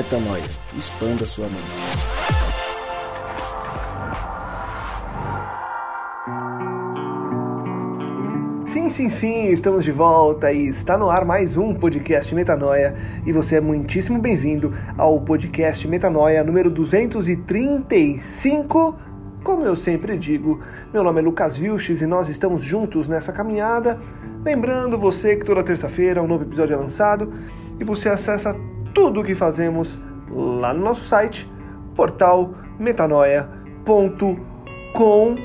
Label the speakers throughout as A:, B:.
A: Metanoia. Expanda sua mente.
B: Sim, sim, sim, estamos de volta e está no ar mais um podcast Metanoia e você é muitíssimo bem-vindo ao podcast Metanoia número 235. Como eu sempre digo, meu nome é Lucas Vilches e nós estamos juntos nessa caminhada. Lembrando você que toda terça-feira um novo episódio é lançado e você acessa tudo o que fazemos lá no nosso site, portal metanoia.com.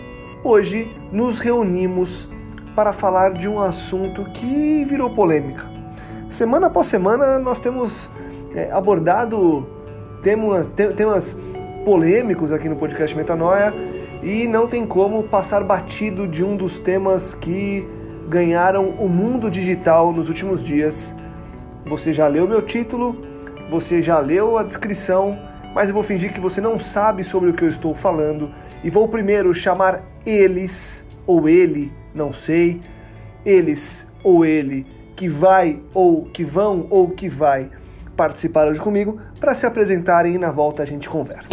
B: Hoje nos reunimos para falar de um assunto que virou polêmica. Semana após semana nós temos é, abordado temas, temas polêmicos aqui no podcast Metanoia e não tem como passar batido de um dos temas que ganharam o mundo digital nos últimos dias. Você já leu meu título, você já leu a descrição, mas eu vou fingir que você não sabe sobre o que eu estou falando e vou primeiro chamar eles ou ele, não sei, eles ou ele que vai ou que vão ou que vai participar hoje comigo para se apresentarem e na volta a gente conversa.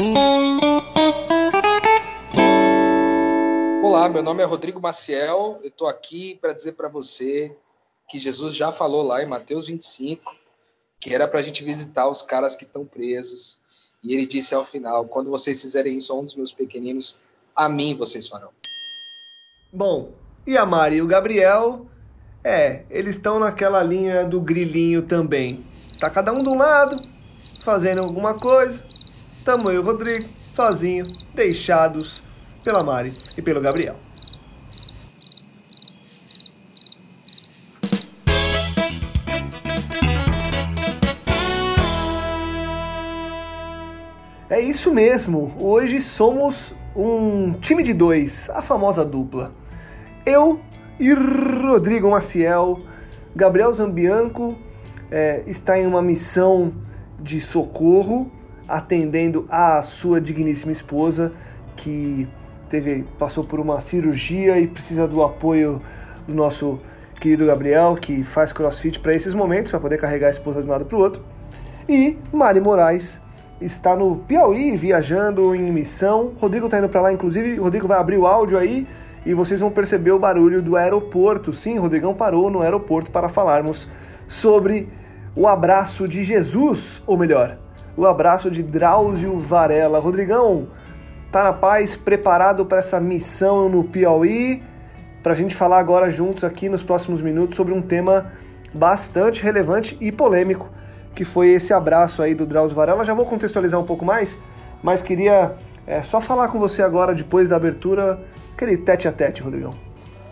C: Olá, meu nome é Rodrigo Maciel. Eu estou aqui para dizer para você que Jesus já falou lá em Mateus 25 que era para a gente visitar os caras que estão presos. E ele disse ao final: quando vocês fizerem isso a um dos meus pequeninos, a mim vocês farão.
B: Bom, e a Mari e o Gabriel? É, eles estão naquela linha do grilinho também. Tá cada um de um lado, fazendo alguma coisa. Tamo eu e o Rodrigo, sozinhos, deixados pela Mari e pelo Gabriel. Isso mesmo, hoje somos um time de dois, a famosa dupla. Eu e Rodrigo Maciel, Gabriel Zambianco é, está em uma missão de socorro, atendendo a sua digníssima esposa, que teve, passou por uma cirurgia e precisa do apoio do nosso querido Gabriel, que faz crossfit para esses momentos, para poder carregar a esposa de um lado para o outro. E Mari Moraes está no Piauí, viajando em missão. Rodrigo está indo para lá, inclusive. Rodrigo vai abrir o áudio aí e vocês vão perceber o barulho do aeroporto. Sim, Rodrigão parou no aeroporto para falarmos sobre o abraço de Jesus, ou melhor, o abraço de Drauzio Varela. Rodrigão, tá na paz, preparado para essa missão no Piauí? Para a gente falar agora juntos aqui nos próximos minutos sobre um tema bastante relevante e polêmico, que foi esse abraço aí do Drauzio Varela. Já vou contextualizar um pouco mais, mas queria é, só falar com você agora, depois da abertura, aquele tete a tete, Rodrigão.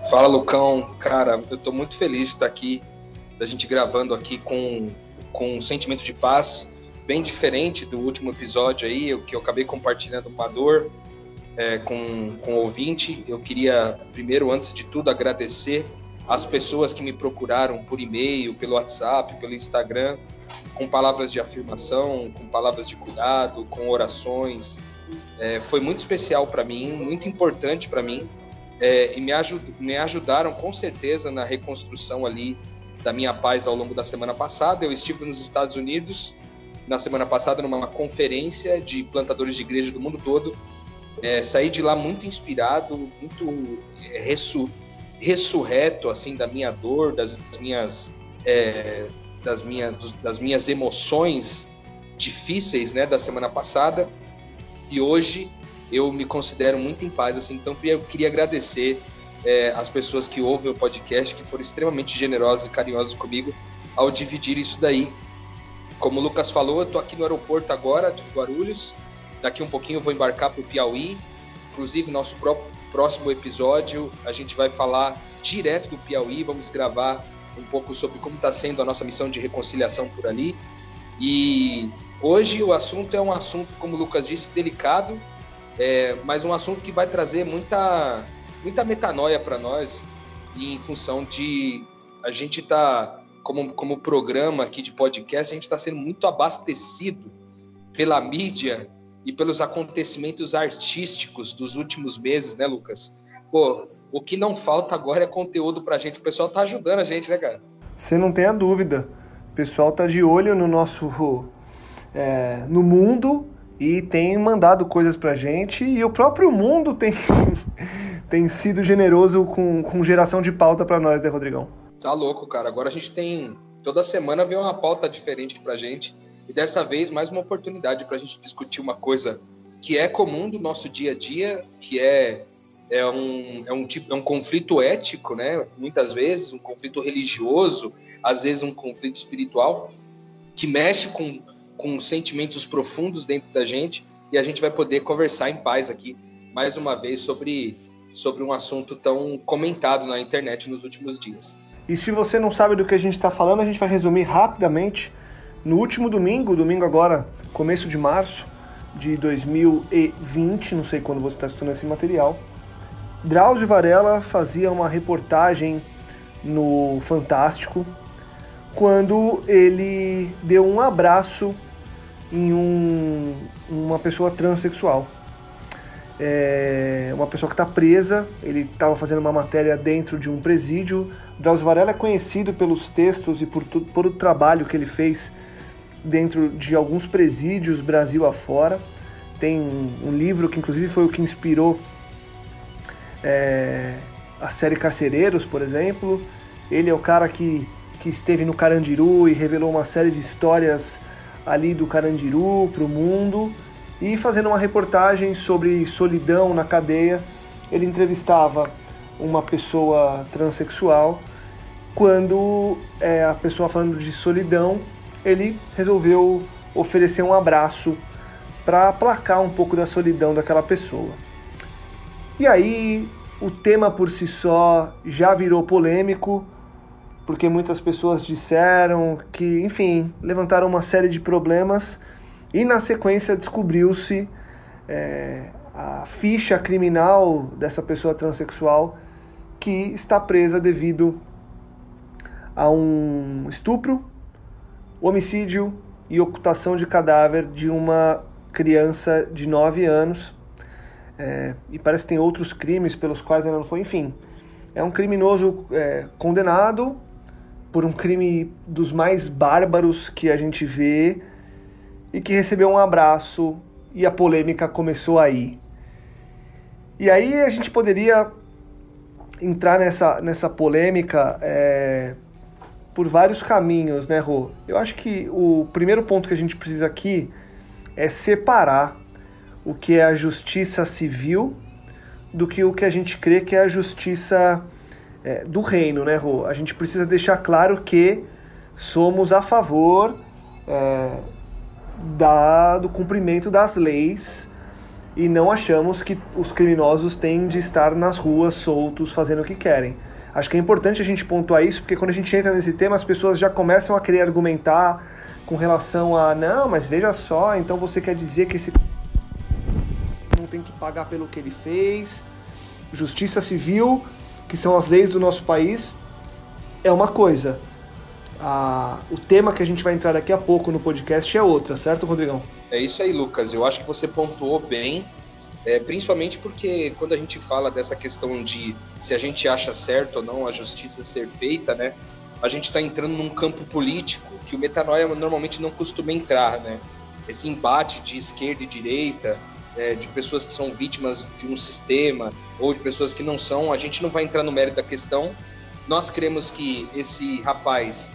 C: Fala, Lucão. Cara, eu tô muito feliz de estar aqui, da gente gravando aqui com, com um sentimento de paz bem diferente do último episódio aí, que eu acabei compartilhando uma dor é, com, com o ouvinte. Eu queria, primeiro, antes de tudo, agradecer as pessoas que me procuraram por e-mail, pelo WhatsApp, pelo Instagram, com palavras de afirmação, com palavras de cuidado, com orações, é, foi muito especial para mim, muito importante para mim, é, e me, ajud me ajudaram com certeza na reconstrução ali da minha paz ao longo da semana passada. Eu estive nos Estados Unidos na semana passada numa conferência de plantadores de igreja do mundo todo. É, saí de lá muito inspirado, muito é, ressu ressurreto assim da minha dor, das minhas é, das minhas das minhas emoções difíceis, né, da semana passada. E hoje eu me considero muito em paz, assim, então eu queria agradecer é, as pessoas que ouvem o podcast, que foram extremamente generosas e carinhosas comigo ao dividir isso daí. Como o Lucas falou, eu tô aqui no aeroporto agora, de Guarulhos, daqui um pouquinho eu vou embarcar para o Piauí, inclusive nosso próximo episódio a gente vai falar direto do Piauí, vamos gravar um pouco sobre como está sendo a nossa missão de reconciliação por ali, e Hoje o assunto é um assunto, como o Lucas disse, delicado, é, mas um assunto que vai trazer muita, muita metanoia para nós, em função de a gente tá como, como programa aqui de podcast, a gente está sendo muito abastecido pela mídia e pelos acontecimentos artísticos dos últimos meses, né, Lucas? Pô, o que não falta agora é conteúdo para a gente. O pessoal tá ajudando a gente, né, cara?
B: Você não tem a dúvida. O pessoal tá de olho no nosso é, no mundo e tem mandado coisas pra gente e o próprio mundo tem, tem sido generoso com, com geração de pauta para nós, né, Rodrigão?
C: Tá louco, cara. Agora a gente tem. Toda semana vem uma pauta diferente pra gente. E dessa vez, mais uma oportunidade pra gente discutir uma coisa que é comum do nosso dia a dia, que é, é, um, é, um, tipo, é um conflito ético, né? Muitas vezes, um conflito religioso, às vezes um conflito espiritual, que mexe com, com sentimentos profundos dentro da gente. E a gente vai poder conversar em paz aqui, mais uma vez, sobre, sobre um assunto tão comentado na internet nos últimos dias.
B: E se você não sabe do que a gente está falando, a gente vai resumir rapidamente. No último domingo, domingo agora, começo de março de 2020, não sei quando você está estudando esse material, Drauzio Varela fazia uma reportagem no Fantástico quando ele deu um abraço em um, uma pessoa transexual. É uma pessoa que está presa, ele estava fazendo uma matéria dentro de um presídio. Drauzio Varela é conhecido pelos textos e por, por o trabalho que ele fez dentro de alguns presídios Brasil afora. Tem um, um livro que inclusive foi o que inspirou é, a série Carcereiros, por exemplo. Ele é o cara que, que esteve no Carandiru e revelou uma série de histórias ali do Carandiru para o mundo. E fazendo uma reportagem sobre solidão na cadeia, ele entrevistava uma pessoa transexual. Quando é, a pessoa falando de solidão, ele resolveu oferecer um abraço para aplacar um pouco da solidão daquela pessoa. E aí, o tema por si só já virou polêmico, porque muitas pessoas disseram que, enfim, levantaram uma série de problemas e na sequência descobriu-se é, a ficha criminal dessa pessoa transexual que está presa devido a um estupro homicídio e ocultação de cadáver de uma criança de 9 anos. É, e parece que tem outros crimes pelos quais ainda não foi. Enfim, é um criminoso é, condenado por um crime dos mais bárbaros que a gente vê e que recebeu um abraço e a polêmica começou aí. E aí a gente poderia entrar nessa, nessa polêmica é, por vários caminhos, né, Rô? Eu acho que o primeiro ponto que a gente precisa aqui é separar o que é a justiça civil do que o que a gente crê que é a justiça é, do reino, né, Rô? A gente precisa deixar claro que somos a favor é, da, do cumprimento das leis e não achamos que os criminosos têm de estar nas ruas soltos fazendo o que querem. Acho que é importante a gente pontuar isso, porque quando a gente entra nesse tema, as pessoas já começam a querer argumentar com relação a, não, mas veja só, então você quer dizer que esse pagar pelo que ele fez. Justiça civil, que são as leis do nosso país, é uma coisa. Ah, o tema que a gente vai entrar daqui a pouco no podcast é outra, certo, Rodrigão?
C: É isso aí, Lucas. Eu acho que você pontuou bem é, principalmente porque quando a gente fala dessa questão de se a gente acha certo ou não a justiça ser feita, né? A gente está entrando num campo político que o metanoia normalmente não costuma entrar, né? Esse embate de esquerda e direita, é, de pessoas que são vítimas de um sistema ou de pessoas que não são, a gente não vai entrar no mérito da questão. Nós cremos que esse rapaz,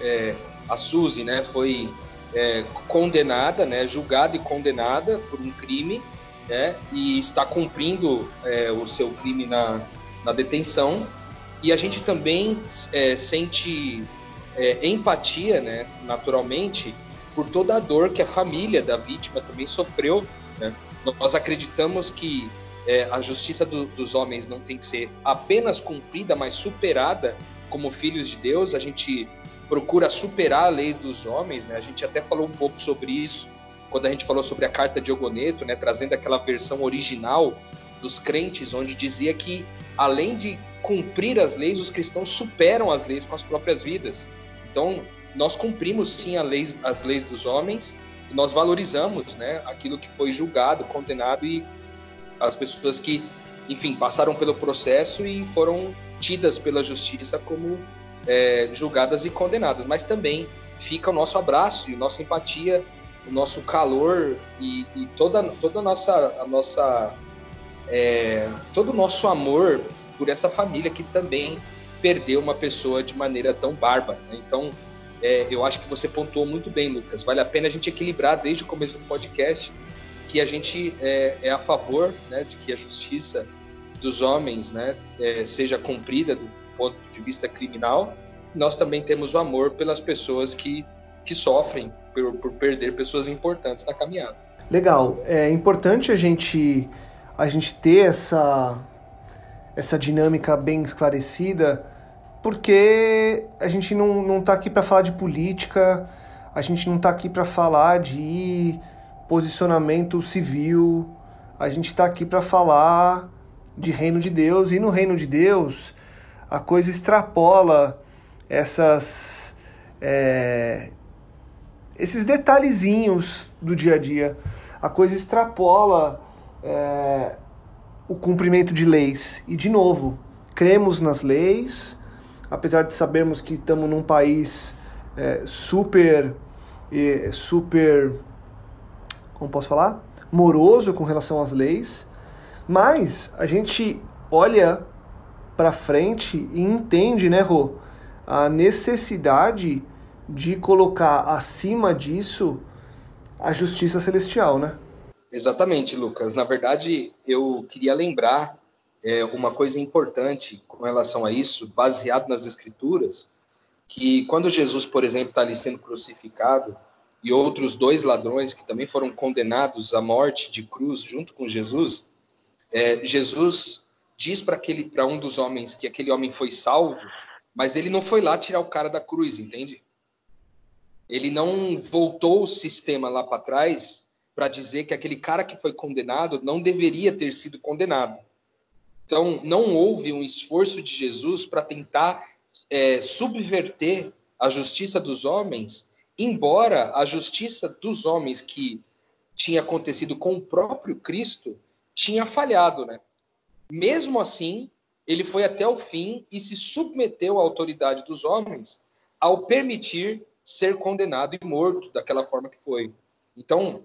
C: é, a Suzy, né, foi é, condenada, né, julgada e condenada por um crime né, e está cumprindo é, o seu crime na, na detenção. E a gente também é, sente é, empatia, né, naturalmente, por toda a dor que a família da vítima também sofreu. Né? Nós acreditamos que é, a justiça do, dos homens não tem que ser apenas cumprida, mas superada como filhos de Deus. A gente procura superar a lei dos homens, né? A gente até falou um pouco sobre isso quando a gente falou sobre a carta de Ogoneto, né, trazendo aquela versão original dos crentes, onde dizia que além de cumprir as leis, os cristãos superam as leis com as próprias vidas. Então, nós cumprimos sim lei, as leis dos homens, nós valorizamos né, aquilo que foi julgado, condenado e as pessoas que, enfim, passaram pelo processo e foram tidas pela justiça como é, julgadas e condenadas. Mas também fica o nosso abraço e nossa empatia o nosso calor e, e toda, toda a nossa, a nossa é, todo o nosso amor por essa família que também perdeu uma pessoa de maneira tão bárbara. Né? Então, é, eu acho que você pontuou muito bem, Lucas. Vale a pena a gente equilibrar desde o começo do podcast que a gente é, é a favor né, de que a justiça dos homens né, é, seja cumprida do ponto de vista criminal. Nós também temos o amor pelas pessoas que, que sofrem por, por perder pessoas importantes na caminhada.
B: Legal. É importante a gente a gente ter essa essa dinâmica bem esclarecida, porque a gente não, não tá aqui para falar de política, a gente não está aqui para falar de posicionamento civil, a gente está aqui para falar de reino de Deus, e no reino de Deus a coisa extrapola essas. É, esses detalhezinhos do dia a dia. A coisa extrapola é, o cumprimento de leis. E, de novo, cremos nas leis, apesar de sabermos que estamos num país é, super, é, super, como posso falar? Moroso com relação às leis, mas a gente olha para frente e entende, né, Rô, a necessidade de colocar acima disso a justiça celestial, né?
C: Exatamente, Lucas. Na verdade, eu queria lembrar é, uma coisa importante com relação a isso, baseado nas Escrituras, que quando Jesus, por exemplo, está ali sendo crucificado e outros dois ladrões que também foram condenados à morte de cruz junto com Jesus, é, Jesus diz para um dos homens que aquele homem foi salvo, mas ele não foi lá tirar o cara da cruz, entende? Ele não voltou o sistema lá para trás para dizer que aquele cara que foi condenado não deveria ter sido condenado. Então, não houve um esforço de Jesus para tentar é, subverter a justiça dos homens, embora a justiça dos homens que tinha acontecido com o próprio Cristo tinha falhado, né? Mesmo assim, ele foi até o fim e se submeteu à autoridade dos homens ao permitir ser condenado e morto daquela forma que foi. Então,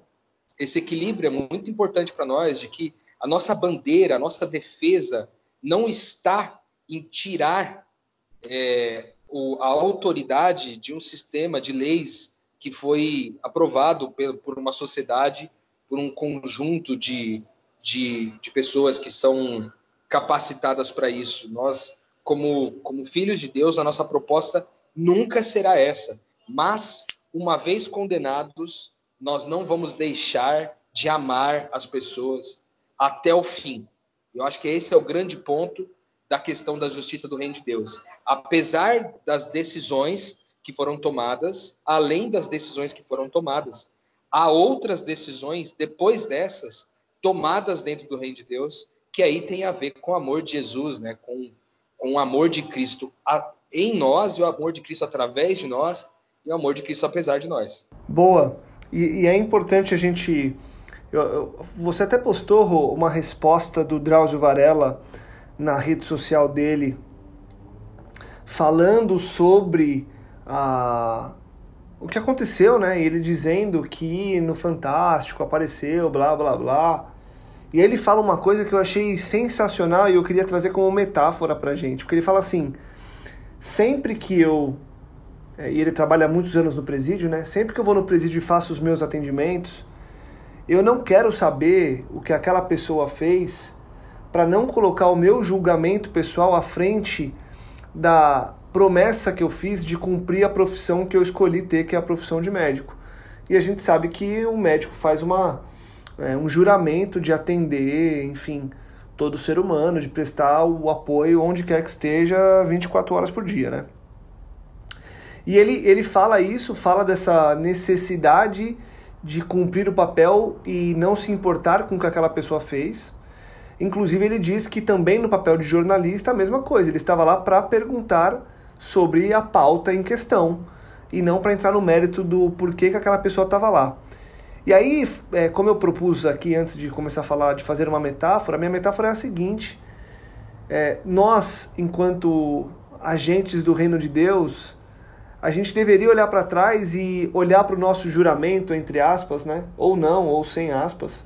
C: esse equilíbrio é muito importante para nós, de que a nossa bandeira, a nossa defesa não está em tirar é, o, a autoridade de um sistema de leis que foi aprovado por, por uma sociedade, por um conjunto de, de, de pessoas que são capacitadas para isso. Nós, como, como filhos de Deus, a nossa proposta nunca será essa. Mas, uma vez condenados, nós não vamos deixar de amar as pessoas até o fim. Eu acho que esse é o grande ponto da questão da justiça do reino de Deus. Apesar das decisões que foram tomadas, além das decisões que foram tomadas, há outras decisões depois dessas tomadas dentro do reino de Deus, que aí tem a ver com o amor de Jesus, né? com, com o amor de Cristo em nós e o amor de Cristo através de nós e o amor de Cristo apesar de nós.
B: Boa. E, e é importante a gente. Eu, eu, você até postou uma resposta do Drauzio Varela na rede social dele, falando sobre a, o que aconteceu, né? Ele dizendo que no Fantástico apareceu, blá blá blá. E ele fala uma coisa que eu achei sensacional e eu queria trazer como metáfora pra gente. Porque ele fala assim: sempre que eu é, e ele trabalha muitos anos no presídio, né? Sempre que eu vou no presídio e faço os meus atendimentos, eu não quero saber o que aquela pessoa fez para não colocar o meu julgamento pessoal à frente da promessa que eu fiz de cumprir a profissão que eu escolhi ter, que é a profissão de médico. E a gente sabe que o médico faz uma, é, um juramento de atender, enfim, todo ser humano, de prestar o apoio onde quer que esteja 24 horas por dia, né? E ele, ele fala isso, fala dessa necessidade de cumprir o papel e não se importar com o que aquela pessoa fez. Inclusive, ele diz que também no papel de jornalista a mesma coisa. Ele estava lá para perguntar sobre a pauta em questão e não para entrar no mérito do porquê que aquela pessoa estava lá. E aí, é, como eu propus aqui antes de começar a falar, de fazer uma metáfora, minha metáfora é a seguinte: é, nós, enquanto agentes do reino de Deus, a gente deveria olhar para trás e olhar para o nosso juramento, entre aspas, né? ou não, ou sem aspas,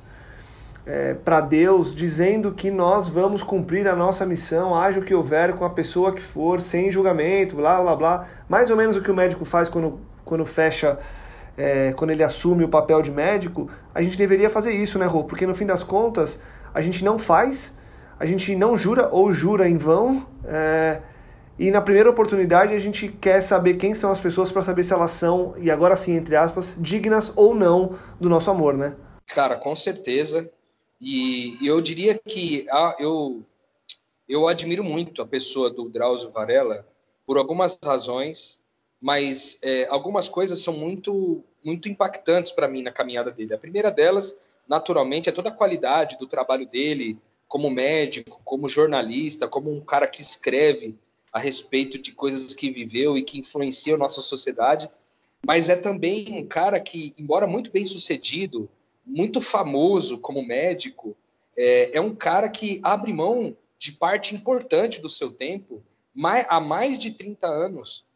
B: é, para Deus, dizendo que nós vamos cumprir a nossa missão, haja o que houver com a pessoa que for, sem julgamento, blá blá blá. Mais ou menos o que o médico faz quando, quando fecha, é, quando ele assume o papel de médico, a gente deveria fazer isso, né, Rô? Porque no fim das contas, a gente não faz, a gente não jura ou jura em vão. É, e na primeira oportunidade a gente quer saber quem são as pessoas para saber se elas são, e agora sim, entre aspas, dignas ou não do nosso amor, né?
C: Cara, com certeza. E, eu diria que ah, eu, eu admiro muito a pessoa do Drauzio Varela por algumas razões, mas é, algumas coisas são muito, muito impactantes para mim na caminhada dele. A primeira delas, naturalmente, é toda a qualidade do trabalho dele como médico, como jornalista, como um cara que escreve a respeito de coisas que viveu e que influenciam nossa sociedade, mas é também um cara que, embora muito bem sucedido, muito famoso como médico, é, é um cara que abre mão de parte importante do seu tempo mais, há mais de 30 anos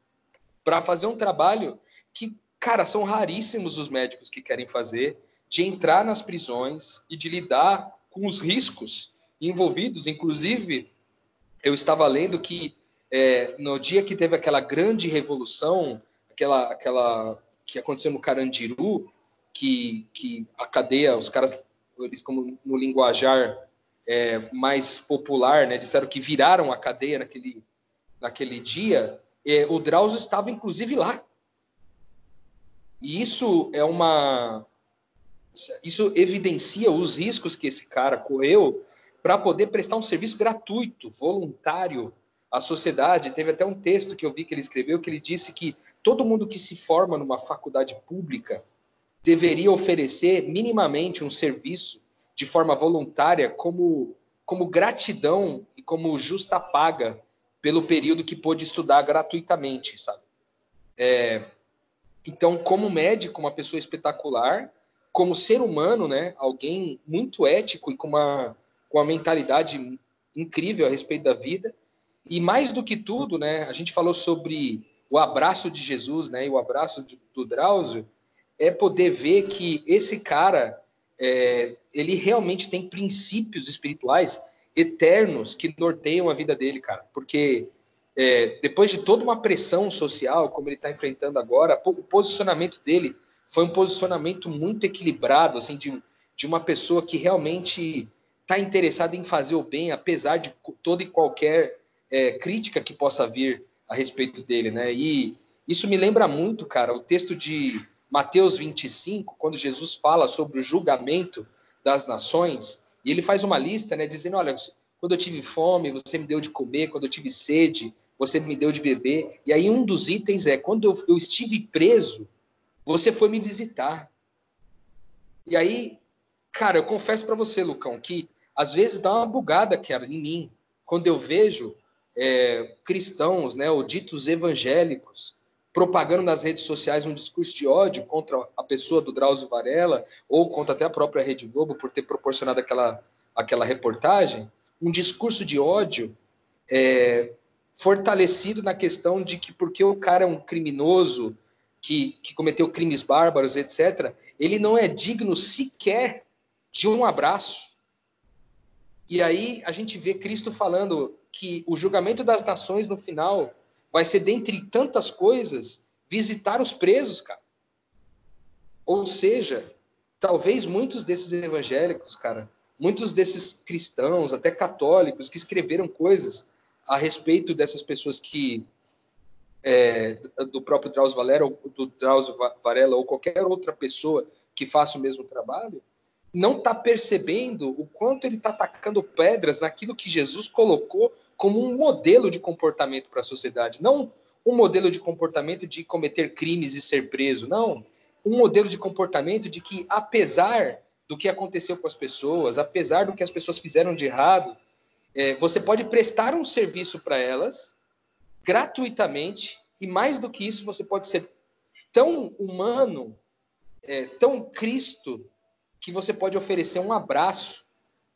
C: para fazer um trabalho que, cara, são raríssimos os médicos que querem fazer, de entrar nas prisões e de lidar com os riscos envolvidos. Inclusive, eu estava lendo que é, no dia que teve aquela grande revolução, aquela, aquela que aconteceu no Carandiru, que, que a cadeia, os caras, eles como no linguajar é, mais popular, né, disseram que viraram a cadeia naquele, naquele dia, é, o Drauzio estava inclusive lá. E isso é uma. Isso evidencia os riscos que esse cara correu para poder prestar um serviço gratuito, voluntário à sociedade. Teve até um texto que eu vi que ele escreveu que ele disse que todo mundo que se forma numa faculdade pública deveria oferecer minimamente um serviço de forma voluntária como, como gratidão e como justa paga pelo período que pôde estudar gratuitamente, sabe? É, então, como médico, uma pessoa espetacular, como ser humano, né, alguém muito ético e com uma, com uma mentalidade incrível a respeito da vida. E mais do que tudo, né, a gente falou sobre o abraço de Jesus, né, e o abraço de, do Drauzio, é poder ver que esse cara é, ele realmente tem princípios espirituais eternos que norteiam a vida dele, cara. Porque é, depois de toda uma pressão social, como ele está enfrentando agora, o posicionamento dele foi um posicionamento muito equilibrado, assim, de, de uma pessoa que realmente está interessada em fazer o bem, apesar de toda e qualquer é, crítica que possa vir a respeito dele, né? E isso me lembra muito, cara, o texto de Mateus 25, quando Jesus fala sobre o julgamento das nações, e ele faz uma lista, né, dizendo: olha, quando eu tive fome, você me deu de comer, quando eu tive sede, você me deu de beber. E aí um dos itens é: quando eu, eu estive preso, você foi me visitar. E aí, cara, eu confesso para você, Lucão, que às vezes dá uma bugada, cara, em mim, quando eu vejo é, cristãos, né, ou ditos evangélicos, propagando nas redes sociais um discurso de ódio contra a pessoa do Drauzio Varela ou contra até a própria Rede Globo por ter proporcionado aquela, aquela reportagem, um discurso de ódio é, fortalecido na questão de que porque o cara é um criminoso que, que cometeu crimes bárbaros, etc., ele não é digno sequer de um abraço. E aí a gente vê Cristo falando que o julgamento das nações no final vai ser, dentre tantas coisas, visitar os presos, cara. Ou seja, talvez muitos desses evangélicos, cara, muitos desses cristãos, até católicos, que escreveram coisas a respeito dessas pessoas que é, do próprio Drauzio Varela, ou do Drauzio Varela ou qualquer outra pessoa que faça o mesmo trabalho, não está percebendo o quanto ele está atacando pedras naquilo que Jesus colocou como um modelo de comportamento para a sociedade, não um modelo de comportamento de cometer crimes e ser preso, não, um modelo de comportamento de que apesar do que aconteceu com as pessoas, apesar do que as pessoas fizeram de errado, é, você pode prestar um serviço para elas gratuitamente e mais do que isso você pode ser tão humano, é, tão Cristo que você pode oferecer um abraço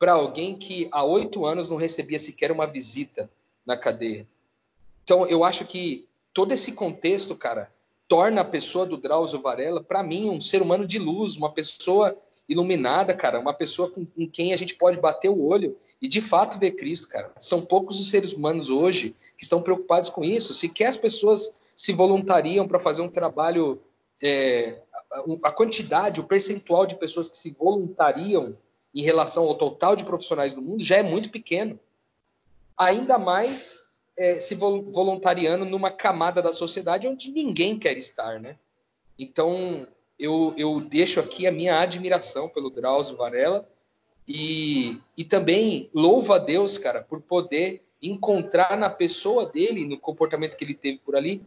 C: para alguém que há oito anos não recebia sequer uma visita na cadeia. Então, eu acho que todo esse contexto, cara, torna a pessoa do Drauzio Varela, para mim, um ser humano de luz, uma pessoa iluminada, cara, uma pessoa com, com, quem a gente pode bater o olho e de fato ver Cristo, cara. São poucos os seres humanos hoje que estão preocupados com isso. Se quer as pessoas se voluntariam para fazer um trabalho, é, a quantidade, o percentual de pessoas que se voluntariam em relação ao total de profissionais do mundo já é muito pequeno. Ainda mais é, se voluntariando numa camada da sociedade onde ninguém quer estar, né? Então, eu, eu deixo aqui a minha admiração pelo Drauzio Varela e, e também louvo a Deus, cara, por poder encontrar na pessoa dele, no comportamento que ele teve por ali,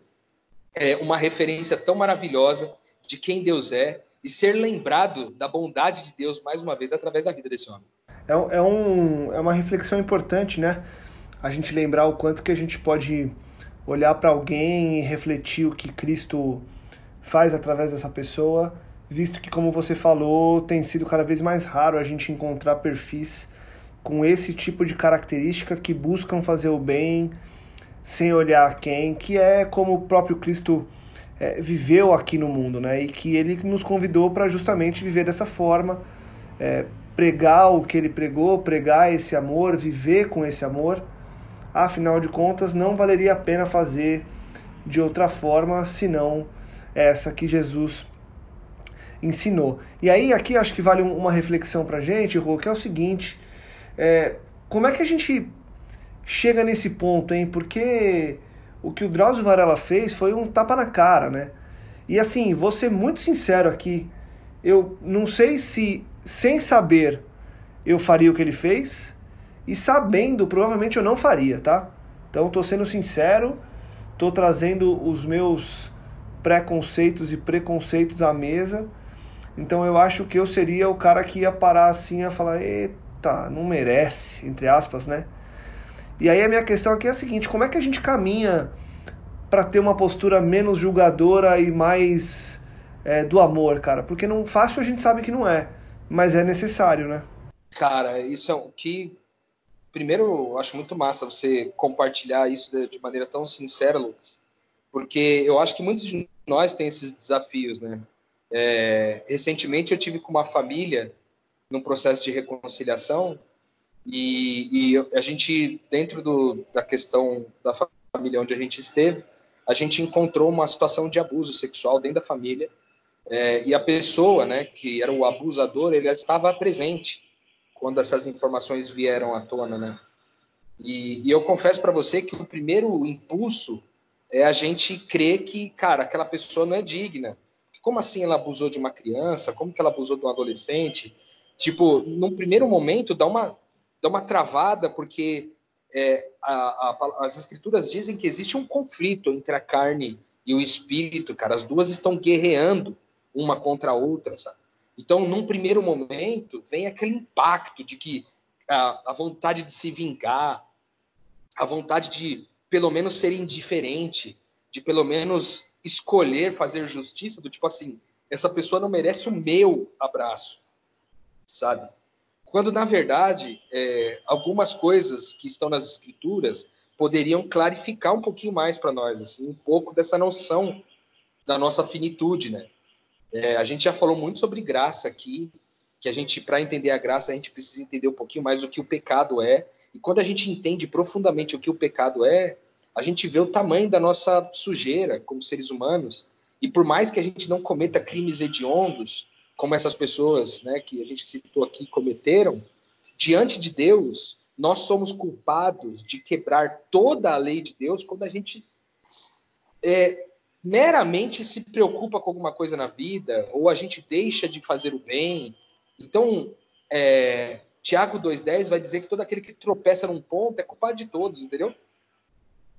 C: é, uma referência tão maravilhosa de quem Deus é e ser lembrado da bondade de Deus mais uma vez através da vida desse homem.
B: É, é, um, é uma reflexão importante, né? A gente lembrar o quanto que a gente pode olhar para alguém e refletir o que Cristo faz através dessa pessoa, visto que, como você falou, tem sido cada vez mais raro a gente encontrar perfis com esse tipo de característica que buscam fazer o bem sem olhar quem, que é como o próprio Cristo é, viveu aqui no mundo, né? E que ele nos convidou para justamente viver dessa forma, é, pregar o que ele pregou, pregar esse amor, viver com esse amor. Afinal de contas, não valeria a pena fazer de outra forma senão essa que Jesus ensinou. E aí, aqui acho que vale uma reflexão para gente, Rô, que é o seguinte: é, como é que a gente chega nesse ponto, hein? Porque o que o Drauzio Varela fez foi um tapa na cara, né? E assim, vou ser muito sincero aqui, eu não sei se sem saber eu faria o que ele fez e sabendo provavelmente eu não faria, tá? Então tô sendo sincero, tô trazendo os meus preconceitos e preconceitos à mesa. Então eu acho que eu seria o cara que ia parar assim a falar, eita, não merece, entre aspas, né? E aí a minha questão aqui é a seguinte: como é que a gente caminha para ter uma postura menos julgadora e mais é, do amor, cara? Porque não fácil a gente sabe que não é, mas é necessário, né?
C: Cara, isso é o que. Primeiro, eu acho muito massa você compartilhar isso de maneira tão sincera, Lucas, porque eu acho que muitos de nós têm esses desafios, né? É, recentemente eu tive com uma família num processo de reconciliação e, e a gente, dentro do, da questão da família onde a gente esteve, a gente encontrou uma situação de abuso sexual dentro da família é, e a pessoa, né, que era o abusador, ele estava presente quando essas informações vieram à tona, né? E, e eu confesso para você que o primeiro impulso é a gente crer que, cara, aquela pessoa não é digna. Como assim ela abusou de uma criança? Como que ela abusou de um adolescente? Tipo, num primeiro momento dá uma dá uma travada, porque é, a, a, as escrituras dizem que existe um conflito entre a carne e o espírito, cara. As duas estão guerreando uma contra a outra, sabe? Então, num primeiro momento, vem aquele impacto de que a, a vontade de se vingar, a vontade de pelo menos ser indiferente, de pelo menos escolher fazer justiça, do tipo assim, essa pessoa não merece o meu abraço, sabe? Quando, na verdade, é, algumas coisas que estão nas escrituras poderiam clarificar um pouquinho mais para nós, assim, um pouco dessa noção da nossa finitude, né? É, a gente já falou muito sobre graça aqui, que a gente, para entender a graça, a gente precisa entender um pouquinho mais o que o pecado é. E quando a gente entende profundamente o que o pecado é, a gente vê o tamanho da nossa sujeira como seres humanos. E por mais que a gente não cometa crimes hediondos, como essas pessoas né, que a gente citou aqui cometeram, diante de Deus, nós somos culpados de quebrar toda a lei de Deus quando a gente é, meramente se preocupa com alguma coisa na vida, ou a gente deixa de fazer o bem. Então, é, Tiago 2,10 vai dizer que todo aquele que tropeça num ponto é culpado de todos, entendeu?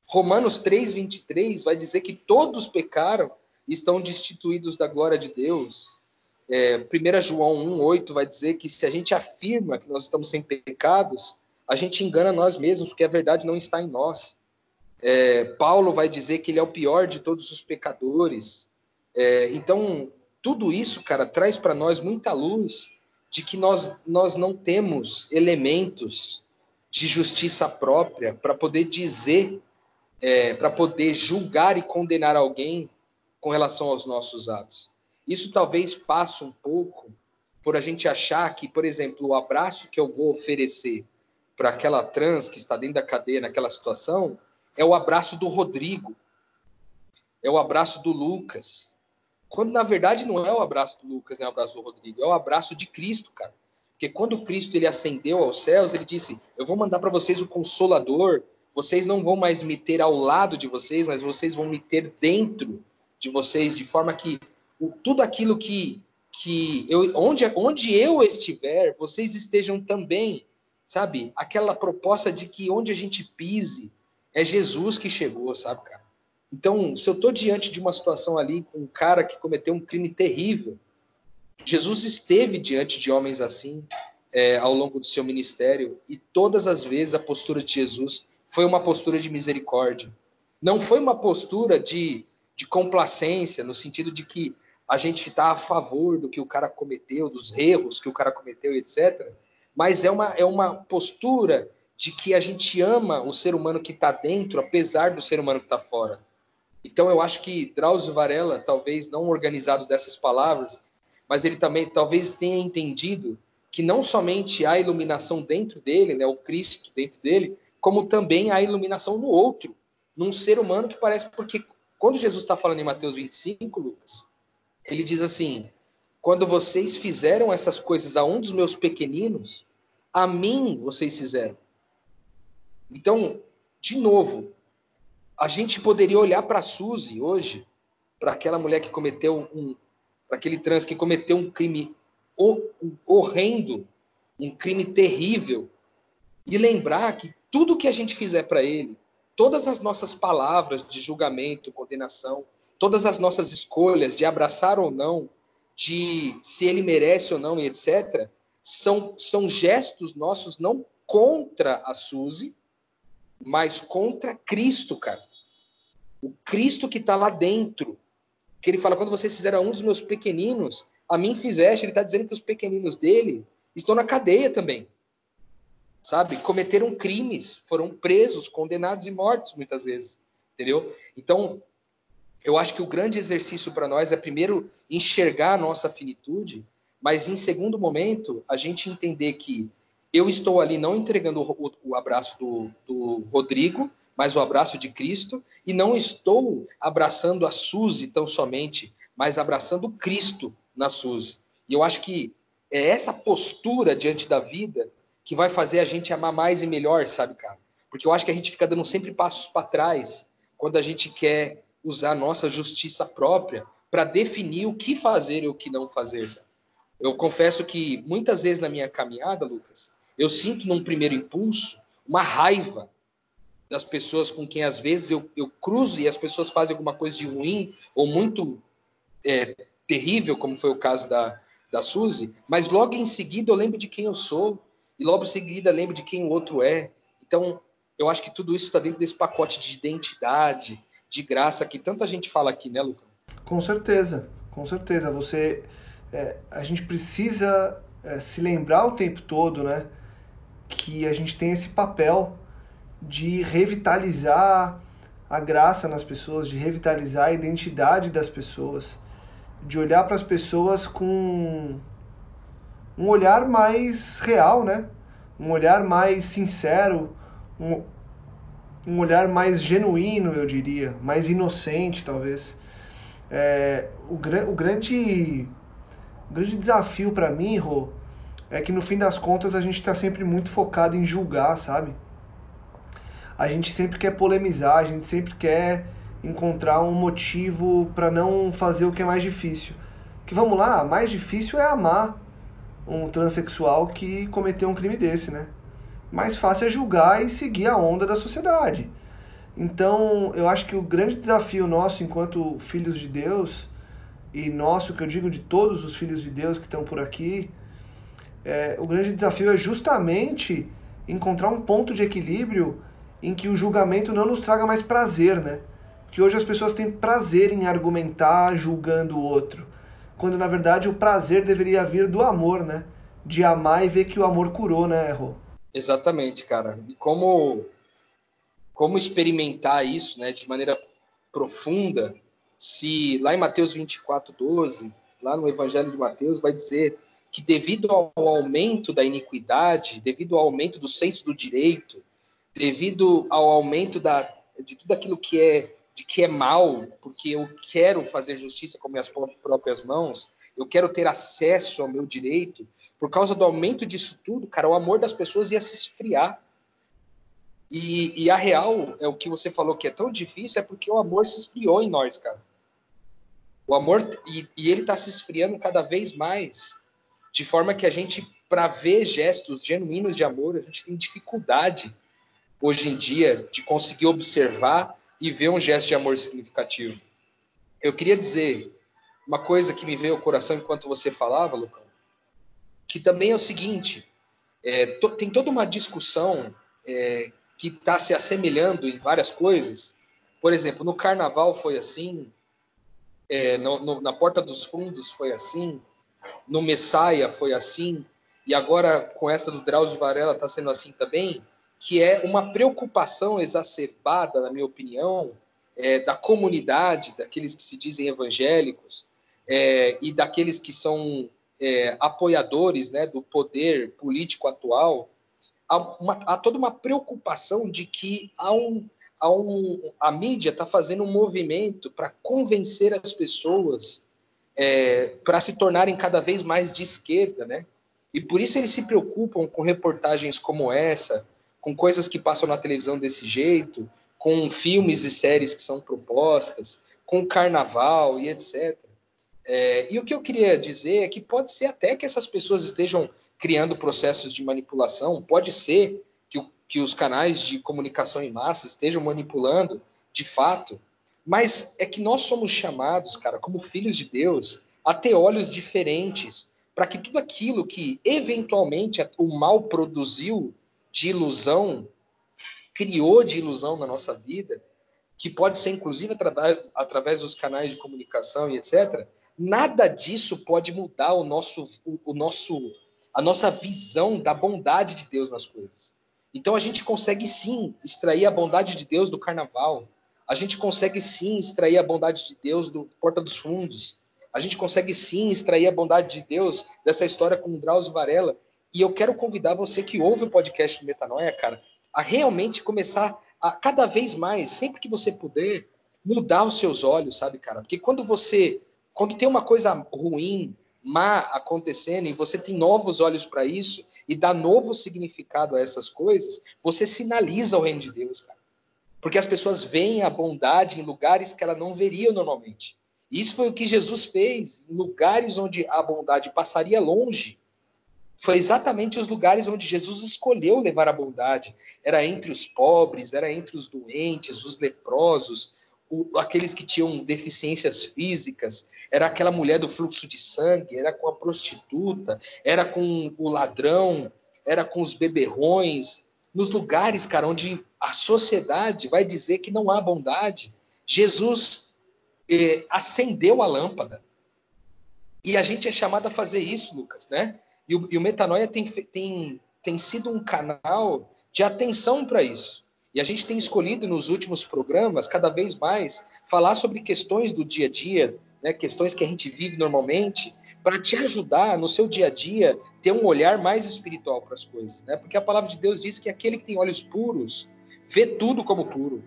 C: Romanos 3,23 vai dizer que todos pecaram e estão destituídos da glória de Deus. É, 1 João 1,8 vai dizer que se a gente afirma que nós estamos sem pecados, a gente engana nós mesmos, porque a verdade não está em nós. É, Paulo vai dizer que ele é o pior de todos os pecadores. É, então, tudo isso, cara, traz para nós muita luz de que nós, nós não temos elementos de justiça própria para poder dizer é, para poder julgar e condenar alguém com relação aos nossos atos. Isso talvez passe um pouco por a gente achar que, por exemplo, o abraço que eu vou oferecer para aquela trans que está dentro da cadeia naquela situação é o abraço do Rodrigo, é o abraço do Lucas. Quando na verdade não é o abraço do Lucas, é o abraço do Rodrigo, é o abraço de Cristo, cara. Porque quando Cristo ele ascendeu aos céus, ele disse: Eu vou mandar para vocês o Consolador. Vocês não vão mais me ter ao lado de vocês, mas vocês vão me ter dentro de vocês, de forma que tudo aquilo que, que eu, onde, onde eu estiver, vocês estejam também, sabe? Aquela proposta de que onde a gente pise, é Jesus que chegou, sabe, cara? Então, se eu estou diante de uma situação ali com um cara que cometeu um crime terrível, Jesus esteve diante de homens assim é, ao longo do seu ministério e todas as vezes a postura de Jesus foi uma postura de misericórdia. Não foi uma postura de, de complacência, no sentido de que a gente está a favor do que o cara cometeu, dos erros que o cara cometeu, etc. Mas é uma, é uma postura de que a gente ama o ser humano que está dentro, apesar do ser humano que está fora. Então eu acho que Drauzio Varela, talvez não organizado dessas palavras, mas ele também talvez tenha entendido que não somente há iluminação dentro dele, né, o Cristo dentro dele, como também há iluminação no outro, num ser humano que parece porque quando Jesus está falando em Mateus 25, Lucas, ele diz assim: quando vocês fizeram essas coisas a um dos meus pequeninos, a mim vocês fizeram. Então, de novo, a gente poderia olhar para Suzy hoje, para aquela mulher que cometeu um, para aquele trans que cometeu um crime horrendo, um crime terrível, e lembrar que tudo que a gente fizer para ele, todas as nossas palavras de julgamento, condenação, todas as nossas escolhas de abraçar ou não, de se ele merece ou não e etc., são, são gestos nossos não contra a Suzy, mas contra Cristo, cara. O Cristo que está lá dentro. Que ele fala: quando vocês fizeram um dos meus pequeninos, a mim fizeste. Ele está dizendo que os pequeninos dele estão na cadeia também. Sabe? Cometeram crimes, foram presos, condenados e mortos muitas vezes. Entendeu? Então, eu acho que o grande exercício para nós é primeiro enxergar a nossa finitude, mas em segundo momento, a gente entender que eu estou ali não entregando o, o, abraço do, do Rodrigo, mas o abraço de Cristo, e não estou abraçando a Suzy tão somente, mas abraçando Cristo na Suzy. E eu acho que é essa postura diante da vida que vai fazer a gente amar mais e melhor, sabe, cara? Porque eu acho que a gente fica dando sempre passos para trás quando a gente quer usar nossa justiça própria para definir o que fazer e o que não fazer. Eu confesso que muitas vezes na minha caminhada, Lucas, eu sinto num primeiro impulso uma raiva das pessoas com quem às vezes eu, eu cruzo e as pessoas fazem alguma coisa de ruim ou muito é, terrível, como foi o caso da, da Suzy, mas logo em seguida eu lembro de quem eu sou e logo em seguida lembro de quem o outro é. Então, eu acho que tudo isso está dentro desse pacote de identidade, de graça que tanta gente fala aqui, né, Lucas?
B: Com certeza, com certeza. Você, é, a gente precisa é, se lembrar o tempo todo, né, que a gente tem esse papel de revitalizar a graça nas pessoas, de revitalizar a identidade das pessoas, de olhar para as pessoas com um olhar mais real, né? Um olhar mais sincero, um, um olhar mais genuíno, eu diria, mais inocente, talvez. É, o, o, grande, o grande desafio para mim, Rô, é que no fim das contas a gente está sempre muito focado em julgar, sabe? a gente sempre quer polemizar, a gente sempre quer encontrar um motivo para não fazer o que é mais difícil. Que vamos lá, mais difícil é amar um transexual que cometeu um crime desse, né? Mais fácil é julgar e seguir a onda da sociedade. Então, eu acho que o grande desafio nosso enquanto filhos de Deus, e nosso, que eu digo de todos os filhos de Deus que estão por aqui, é, o grande desafio é justamente encontrar um ponto de equilíbrio em que o julgamento não nos traga mais prazer, né? Que hoje as pessoas têm prazer em argumentar julgando o outro, quando na verdade o prazer deveria vir do amor, né? De amar e ver que o amor curou, né, Rô?
C: Exatamente, cara. E como como experimentar isso, né, de maneira profunda, se lá em Mateus 24, 12, lá no Evangelho de Mateus, vai dizer que devido ao aumento da iniquidade, devido ao aumento do senso do direito, devido ao aumento da, de tudo aquilo que é de que é mal, porque eu quero fazer justiça com minhas próprias mãos, eu quero ter acesso ao meu direito, por causa do aumento disso tudo, cara, o amor das pessoas ia se esfriar. E, e, a real é o que você falou que é tão difícil, é porque o amor se esfriou em nós, cara. O amor, e, e ele está se esfriando cada vez mais, de forma que a gente, para ver gestos genuínos de amor, a gente tem dificuldade hoje em dia de conseguir observar e ver um gesto de amor significativo. Eu queria dizer uma coisa que me veio ao coração enquanto você falava, Lucão, que também é o seguinte: é, to, tem toda uma discussão é, que está se assemelhando em várias coisas. Por exemplo, no Carnaval foi assim, é, no, no, na Porta dos Fundos foi assim, no Messiah foi assim, e agora com essa do Drauzio Varela está sendo assim também, que é uma preocupação exacerbada, na minha opinião, é, da comunidade, daqueles que se dizem evangélicos é, e daqueles que são é, apoiadores né, do poder político atual, há, uma, há toda uma preocupação de que há um, há um, a mídia está fazendo um movimento para convencer as pessoas é, para se tornarem cada vez mais de esquerda, né? E por isso eles se preocupam com reportagens como essa, com coisas que passam na televisão desse jeito, com filmes e séries que são propostas, com carnaval e etc. É, e o que eu queria dizer é que pode ser até que essas pessoas estejam criando processos de manipulação, pode ser que, que os canais de comunicação em massa estejam manipulando de fato, mas é que nós somos chamados, cara, como filhos de Deus, a ter olhos diferentes, para que tudo aquilo que eventualmente o mal produziu de ilusão, criou de ilusão na nossa vida, que pode ser inclusive através, através dos canais de comunicação e etc., nada disso pode mudar o nosso, o, o nosso, a nossa visão da bondade de Deus nas coisas. Então a gente consegue sim extrair a bondade de Deus do carnaval. A gente consegue sim extrair a bondade de Deus do Porta dos Fundos. A gente consegue sim extrair a bondade de Deus dessa história com o Drauzio Varela. E eu quero convidar você que ouve o podcast do Metanoia, cara, a realmente começar a cada vez mais, sempre que você puder, mudar os seus olhos, sabe, cara? Porque quando você quando tem uma coisa ruim, má acontecendo e você tem novos olhos para isso e dá novo significado a essas coisas, você sinaliza o reino de Deus, cara. Porque as pessoas veem a bondade em lugares que ela não veriam normalmente. Isso foi o que Jesus fez em lugares onde a bondade passaria longe. Foi exatamente os lugares onde Jesus escolheu levar a bondade. Era entre os pobres, era entre os doentes, os leprosos, o, aqueles que tinham deficiências físicas, era aquela mulher do fluxo de sangue, era com a prostituta, era com o ladrão, era com os beberrões, nos lugares, cara, onde a sociedade vai dizer que não há bondade. Jesus eh, acendeu a lâmpada. E a gente é chamado a fazer isso, Lucas, né? E o, e o Metanoia tem, tem, tem sido um canal de atenção para isso. E a gente tem escolhido nos últimos programas, cada vez mais, falar sobre questões do dia a dia, né, questões que a gente vive normalmente, para te ajudar no seu dia a dia ter um olhar mais espiritual para as coisas, né? Porque a palavra de Deus diz que aquele que tem olhos puros vê tudo como puro.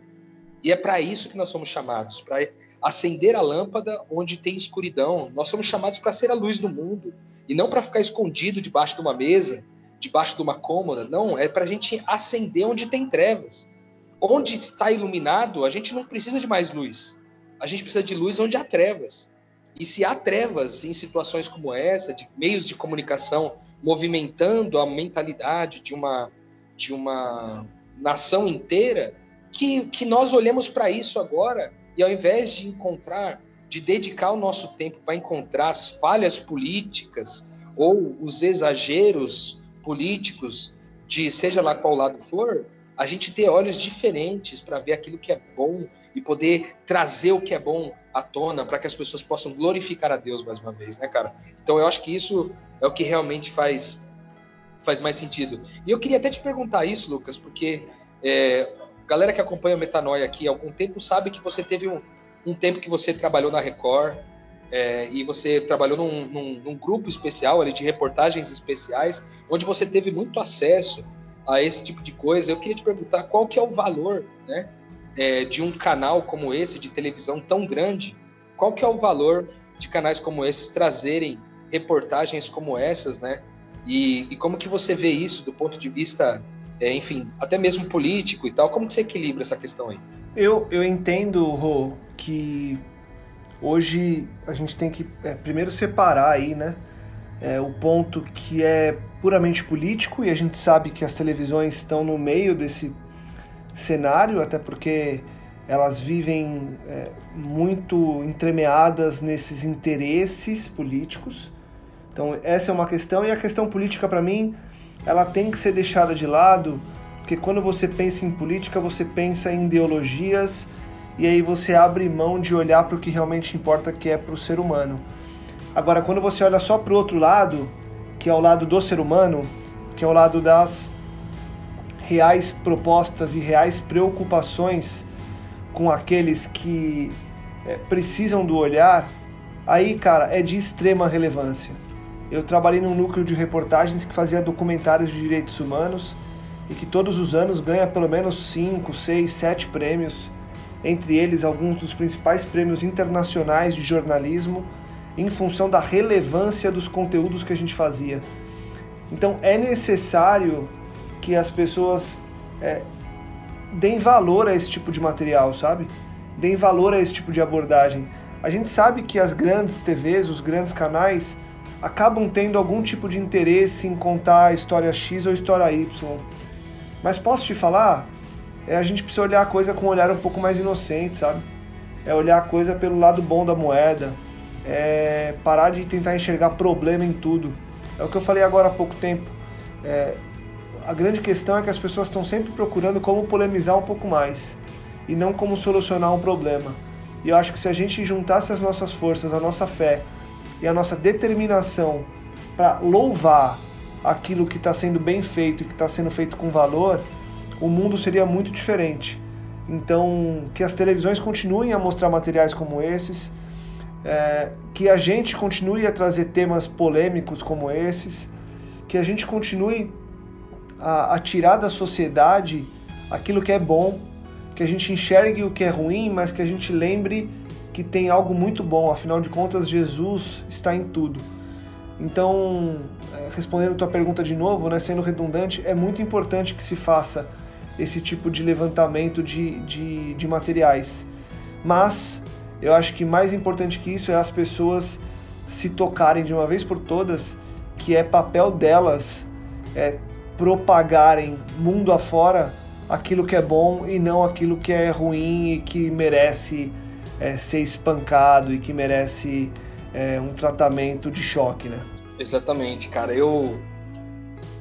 C: E é para isso que nós somos chamados, para acender a lâmpada onde tem escuridão. Nós somos chamados para ser a luz do mundo e não para ficar escondido debaixo de uma mesa, debaixo de uma cômoda. Não, é para a gente acender onde tem trevas onde está iluminado, a gente não precisa de mais luz. A gente precisa de luz onde há trevas. E se há trevas em situações como essa, de meios de comunicação movimentando a mentalidade de uma, de uma nação inteira, que, que nós olhemos para isso agora e ao invés de encontrar, de dedicar o nosso tempo para encontrar as falhas políticas ou os exageros políticos de seja lá qual lado for, a gente ter olhos diferentes para ver aquilo que é bom e poder trazer o que é bom à tona para que as pessoas possam glorificar a Deus mais uma vez, né, cara? Então eu acho que isso é o que realmente faz faz mais sentido. E eu queria até te perguntar isso, Lucas, porque é, galera que acompanha o Metanoia aqui há algum tempo sabe que você teve um, um tempo que você trabalhou na Record é, e você trabalhou num, num, num, grupo especial ali de reportagens especiais, onde você teve muito acesso a esse tipo de coisa. Eu queria te perguntar qual que é o valor, né, é, de um canal como esse de televisão tão grande? Qual que é o valor de canais como esses trazerem reportagens como essas, né? E, e como que você vê isso do ponto de vista, é, enfim, até mesmo político e tal? Como que você equilibra essa questão aí?
B: Eu, eu entendo, Rô, que hoje a gente tem que é, primeiro separar aí, né? É, o ponto que é puramente político e a gente sabe que as televisões estão no meio desse cenário, até porque elas vivem é, muito entremeadas nesses interesses políticos. Então essa é uma questão e a questão política para mim ela tem que ser deixada de lado, porque quando você pensa em política você pensa em ideologias e aí você abre mão de olhar para o que realmente importa, que é para o ser humano. Agora, quando você olha só para o outro lado, que é o lado do ser humano, que é o lado das reais propostas e reais preocupações com aqueles que é, precisam do olhar, aí, cara, é de extrema relevância. Eu trabalhei num núcleo de reportagens que fazia documentários de direitos humanos e que todos os anos ganha pelo menos 5, 6, 7 prêmios entre eles alguns dos principais prêmios internacionais de jornalismo, em função da relevância dos conteúdos que a gente fazia. Então é necessário que as pessoas é, deem valor a esse tipo de material, sabe? Deem valor a esse tipo de abordagem. A gente sabe que as grandes TVs, os grandes canais, acabam tendo algum tipo de interesse em contar a história X ou a história Y. Mas posso te falar, é a gente precisa olhar a coisa com um olhar um pouco mais inocente, sabe? É olhar a coisa pelo lado bom da moeda, é parar de tentar enxergar problema em tudo. É o que eu falei agora há pouco tempo. É, a grande questão é que as pessoas estão sempre procurando como polemizar um pouco mais e não como solucionar um problema. E eu acho que se a gente juntasse as nossas forças, a nossa fé e a nossa determinação para louvar aquilo que está sendo bem feito e que está sendo feito com valor, o mundo seria muito diferente. Então, que as televisões continuem a mostrar materiais como esses, é, que a gente continue a trazer temas polêmicos como esses, que a gente continue a, a tirar da sociedade aquilo que é bom, que a gente enxergue o que é ruim, mas que a gente lembre que tem algo muito bom, afinal de contas, Jesus está em tudo. Então, é, respondendo tua pergunta de novo, né, sendo redundante, é muito importante que se faça esse tipo de levantamento de, de, de materiais. Mas eu acho que mais importante que isso é as pessoas se tocarem de uma vez por todas que é papel delas é, propagarem mundo afora aquilo que é bom e não aquilo que é ruim e que merece é, ser espancado e que merece é, um tratamento de choque, né?
C: Exatamente, cara. Eu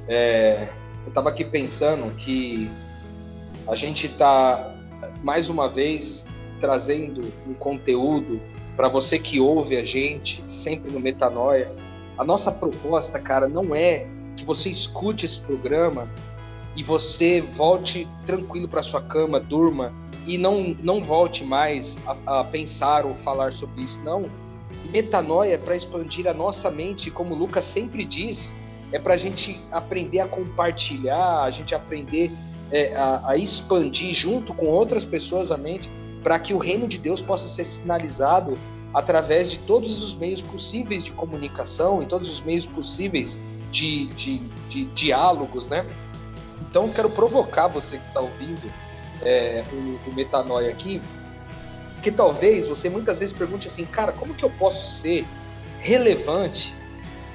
C: é, eu tava aqui pensando que a gente está, mais uma vez, trazendo um conteúdo para você que ouve a gente, sempre no Metanoia. A nossa proposta, cara, não é que você escute esse programa e você volte tranquilo para sua cama, durma e não, não volte mais a, a pensar ou falar sobre isso. Não. Metanoia é para expandir a nossa mente, como o Lucas sempre diz, é para a gente aprender a compartilhar, a gente aprender é, a, a expandir junto com outras pessoas a mente para que o reino de Deus possa ser sinalizado através de todos os meios possíveis de comunicação e todos os meios possíveis de, de, de diálogos, né? Então, quero provocar você que está ouvindo é, o, o Metanoia aqui, que talvez você muitas vezes pergunte assim, cara, como que eu posso ser relevante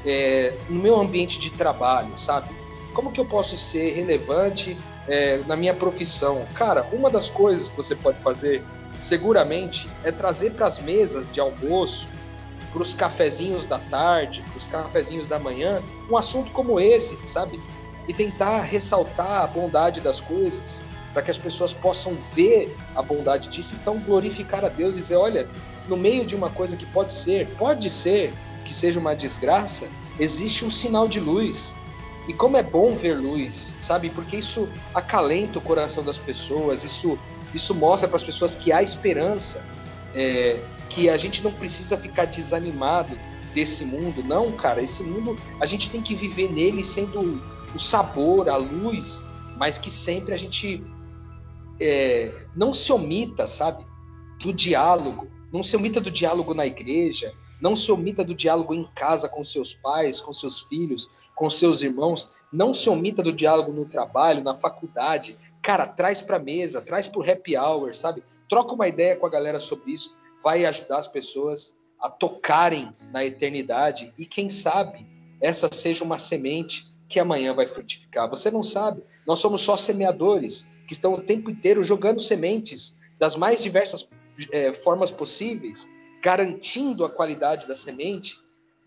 C: é, no meu ambiente de trabalho, sabe? Como que eu posso ser relevante é, na minha profissão. Cara, uma das coisas que você pode fazer, seguramente, é trazer para as mesas de almoço, para os cafezinhos da tarde, para os cafezinhos da manhã, um assunto como esse, sabe? E tentar ressaltar a bondade das coisas, para que as pessoas possam ver a bondade disso, então glorificar a Deus e dizer: olha, no meio de uma coisa que pode ser, pode ser que seja uma desgraça, existe um sinal de luz E como é bom ver luz, sabe? Porque isso acalenta o coração das pessoas, isso, isso mostra para as pessoas que há esperança, é, que a gente não precisa ficar desanimado desse mundo. Não, cara, esse mundo a gente tem que viver nele sendo o sabor, a luz, mas que sempre a gente é, não se omita, sabe? Do diálogo, não se omita do diálogo na igreja, não se omita do diálogo em casa com seus pais, com seus filhos, com seus irmãos. Não se omita do diálogo no trabalho, na faculdade. Cara, traz para mesa, traz para o happy hour, sabe? Troca uma ideia com a galera sobre isso. Vai ajudar as pessoas a tocarem na eternidade e quem sabe essa seja uma semente que amanhã vai frutificar. Você não sabe. Nós somos só semeadores que estão o tempo inteiro jogando sementes das mais diversas é, formas possíveis garantindo a qualidade da semente,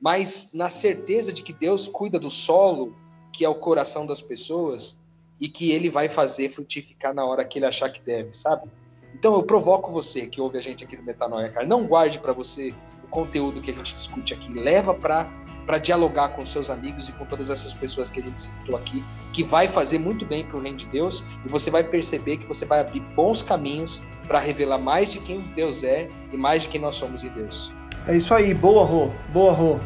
C: mas na certeza de que Deus cuida do solo, que é o coração das pessoas, e que ele vai fazer frutificar na hora que ele achar que deve, sabe? Então eu provoco você que ouve a gente aqui no Metanoia, cara, não guarde para você o conteúdo que a gente discute aqui, leva para para dialogar com seus amigos e com todas essas pessoas que a gente citou aqui, que vai fazer muito bem para o reino de Deus e você vai perceber que você vai abrir bons caminhos para revelar mais de quem Deus é e mais de quem nós somos em Deus.
B: É isso aí, boa Rô, boa Rô.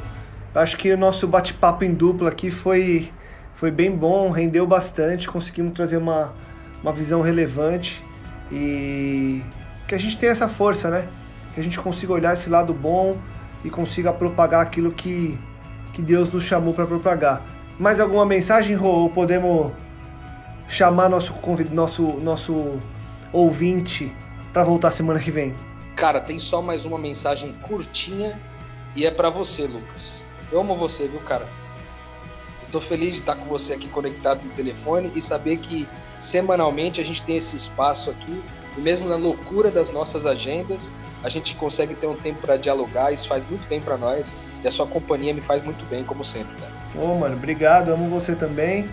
B: Acho que o nosso bate-papo em dupla aqui foi, foi bem bom, rendeu bastante, conseguimos trazer uma, uma visão relevante e que a gente tenha essa força, né? Que a gente consiga olhar esse lado bom e consiga propagar aquilo que, que Deus nos chamou para propagar. Mais alguma mensagem, Rô? Ou podemos chamar nosso, nosso, nosso ouvinte para voltar semana que vem?
C: Cara, tem só mais uma mensagem curtinha e é para você, Lucas. Eu amo você, viu, cara? Eu tô feliz de estar com você aqui conectado no telefone e saber que semanalmente a gente tem esse espaço aqui e mesmo na loucura das nossas agendas, a gente consegue ter um tempo para dialogar, isso faz muito bem para nós e a sua companhia me faz muito bem, como sempre, cara.
B: Ô, mano, obrigado, amo você também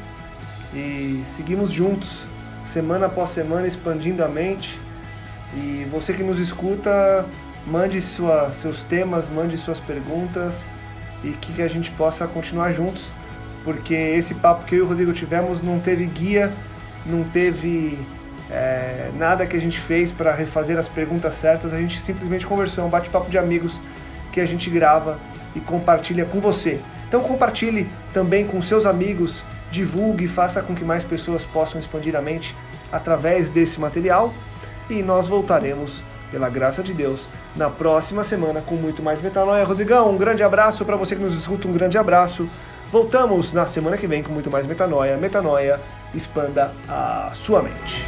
B: e seguimos juntos, semana após semana, expandindo a mente. E você que nos escuta, mande sua, seus temas, mande suas perguntas e que a gente possa continuar juntos, porque esse papo que eu e o Rodrigo tivemos não teve guia, não teve é, nada que a gente fez para refazer as perguntas certas, a gente simplesmente conversou, é um bate-papo de amigos que a gente grava e compartilha com você. Então compartilhe também com seus amigos, divulgue, faça com que mais pessoas possam expandir a mente através desse material e nós voltaremos, pela graça de Deus, na próxima semana com muito mais Metanoia. Rodrigão, um grande abraço para você que nos escuta, um grande abraço. Voltamos na semana que vem com muito mais Metanoia. Metanoia, expanda a sua mente.